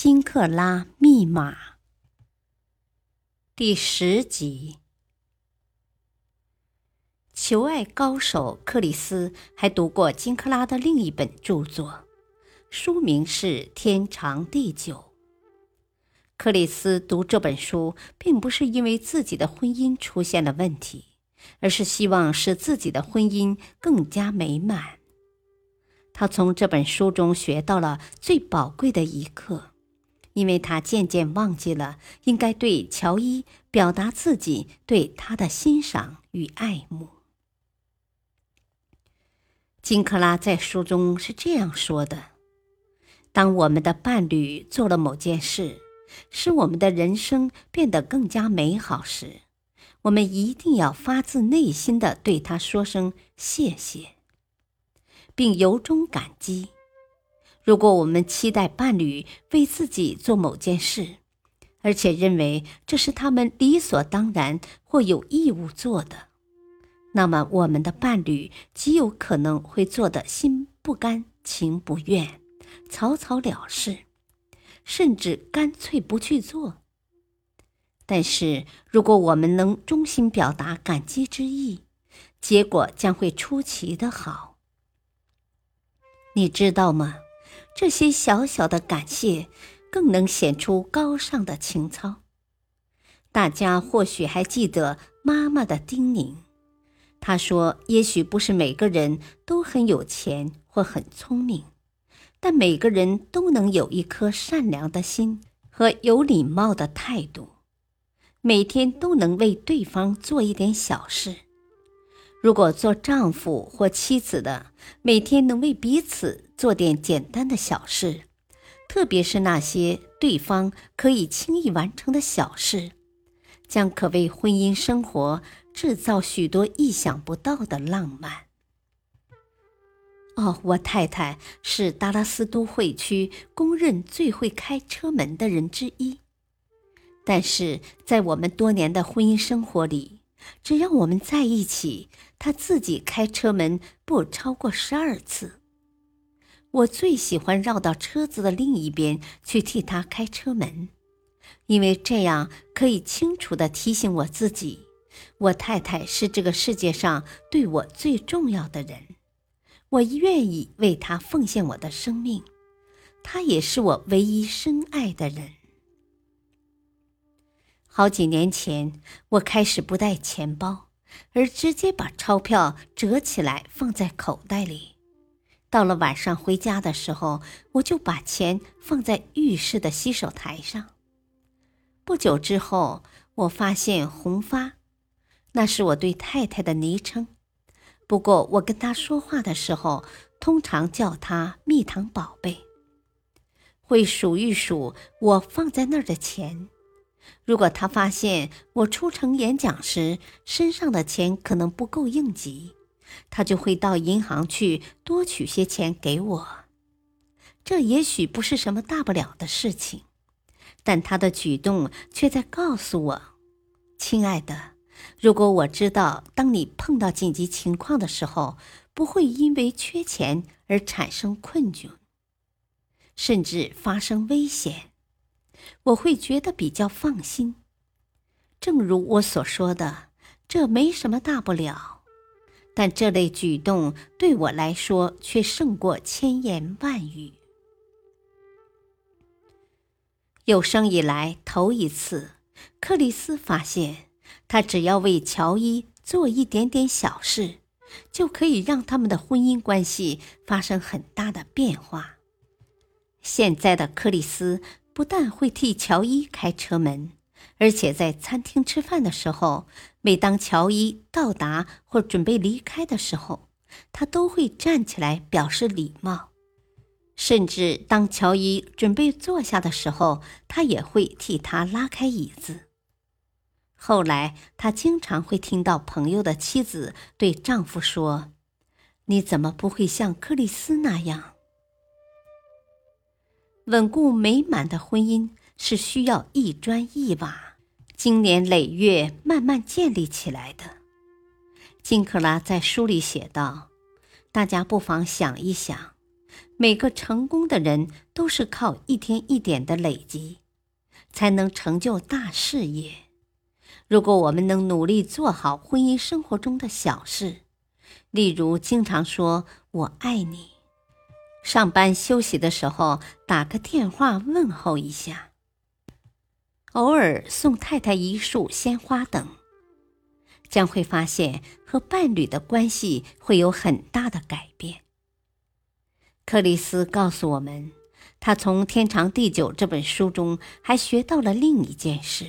金克拉密码。第十集，求爱高手克里斯还读过金克拉的另一本著作，书名是《天长地久》。克里斯读这本书，并不是因为自己的婚姻出现了问题，而是希望使自己的婚姻更加美满。他从这本书中学到了最宝贵的一课，因为他渐渐忘记了应该对乔伊表达自己对他的欣赏与爱慕。金克拉在书中是这样说的：“当我们的伴侣做了某件事，使我们的人生变得更加美好时，我们一定要发自内心的对他说声谢谢。”并由衷感激。如果我们期待伴侣为自己做某件事，而且认为这是他们理所当然或有义务做的，那么我们的伴侣极有可能会做得心不甘情不愿、草草了事，甚至干脆不去做。但是，如果我们能衷心表达感激之意，结果将会出奇的好。你知道吗？这些小小的感谢，更能显出高尚的情操。大家或许还记得妈妈的叮咛，她说：“也许不是每个人都很有钱或很聪明，但每个人都能有一颗善良的心和有礼貌的态度，每天都能为对方做一点小事。”如果做丈夫或妻子的每天能为彼此做点简单的小事，特别是那些对方可以轻易完成的小事，将可为婚姻生活制造许多意想不到的浪漫。哦，我太太是达拉斯都会区公认最会开车门的人之一，但是在我们多年的婚姻生活里。只要我们在一起，他自己开车门不超过十二次。我最喜欢绕到车子的另一边去替他开车门，因为这样可以清楚地提醒我自己，我太太是这个世界上对我最重要的人。我愿意为她奉献我的生命，她也是我唯一深爱的人。好几年前，我开始不带钱包，而直接把钞票折起来放在口袋里。到了晚上回家的时候，我就把钱放在浴室的洗手台上。不久之后，我发现红发，那是我对太太的昵称。不过我跟她说话的时候，通常叫她“蜜糖宝贝”。会数一数我放在那儿的钱。如果他发现我出城演讲时身上的钱可能不够应急，他就会到银行去多取些钱给我。这也许不是什么大不了的事情，但他的举动却在告诉我：“亲爱的，如果我知道当你碰到紧急情况的时候，不会因为缺钱而产生困窘，甚至发生危险。”我会觉得比较放心，正如我所说的，这没什么大不了。但这类举动对我来说却胜过千言万语。有生以来头一次，克里斯发现，他只要为乔伊做一点点小事，就可以让他们的婚姻关系发生很大的变化。现在的克里斯。不但会替乔伊开车门，而且在餐厅吃饭的时候，每当乔伊到达或准备离开的时候，他都会站起来表示礼貌。甚至当乔伊准备坐下的时候，他也会替他拉开椅子。后来，他经常会听到朋友的妻子对丈夫说：“你怎么不会像克里斯那样？”稳固美满的婚姻是需要一砖一瓦、经年累月慢慢建立起来的。金克拉在书里写道：“大家不妨想一想，每个成功的人都是靠一天一点的累积，才能成就大事业。”如果我们能努力做好婚姻生活中的小事，例如经常说“我爱你”，上班休息的时候打个电话问候一下，偶尔送太太一束鲜花等，将会发现和伴侣的关系会有很大的改变。克里斯告诉我们，他从《天长地久》这本书中还学到了另一件事。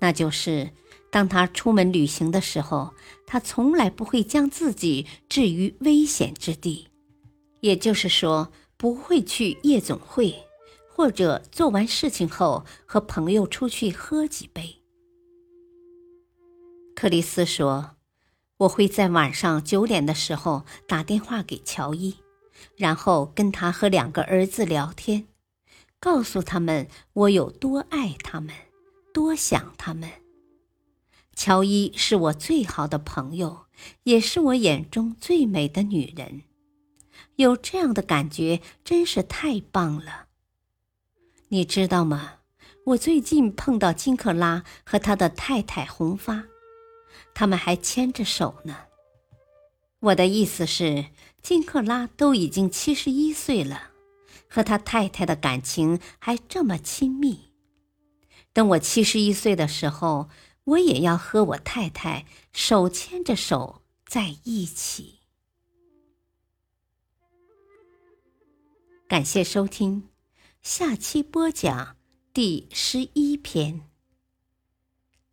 那就是，当他出门旅行的时候，他从来不会将自己置于危险之地，也就是说，不会去夜总会，或者做完事情后和朋友出去喝几杯。克里斯说：“我会在晚上九点的时候打电话给乔伊，然后跟他和两个儿子聊天，告诉他们我有多爱他们。”多想他们。乔伊是我最好的朋友，也是我眼中最美的女人。有这样的感觉真是太棒了。你知道吗？我最近碰到金克拉和他的太太红发，他们还牵着手呢。我的意思是，金克拉都已经七十一岁了，和他太太的感情还这么亲密。等我七十一岁的时候，我也要和我太太手牵着手在一起。感谢收听，下期播讲第十一篇：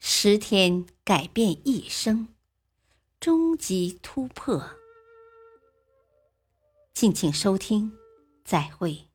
十天改变一生，终极突破。敬请收听，再会。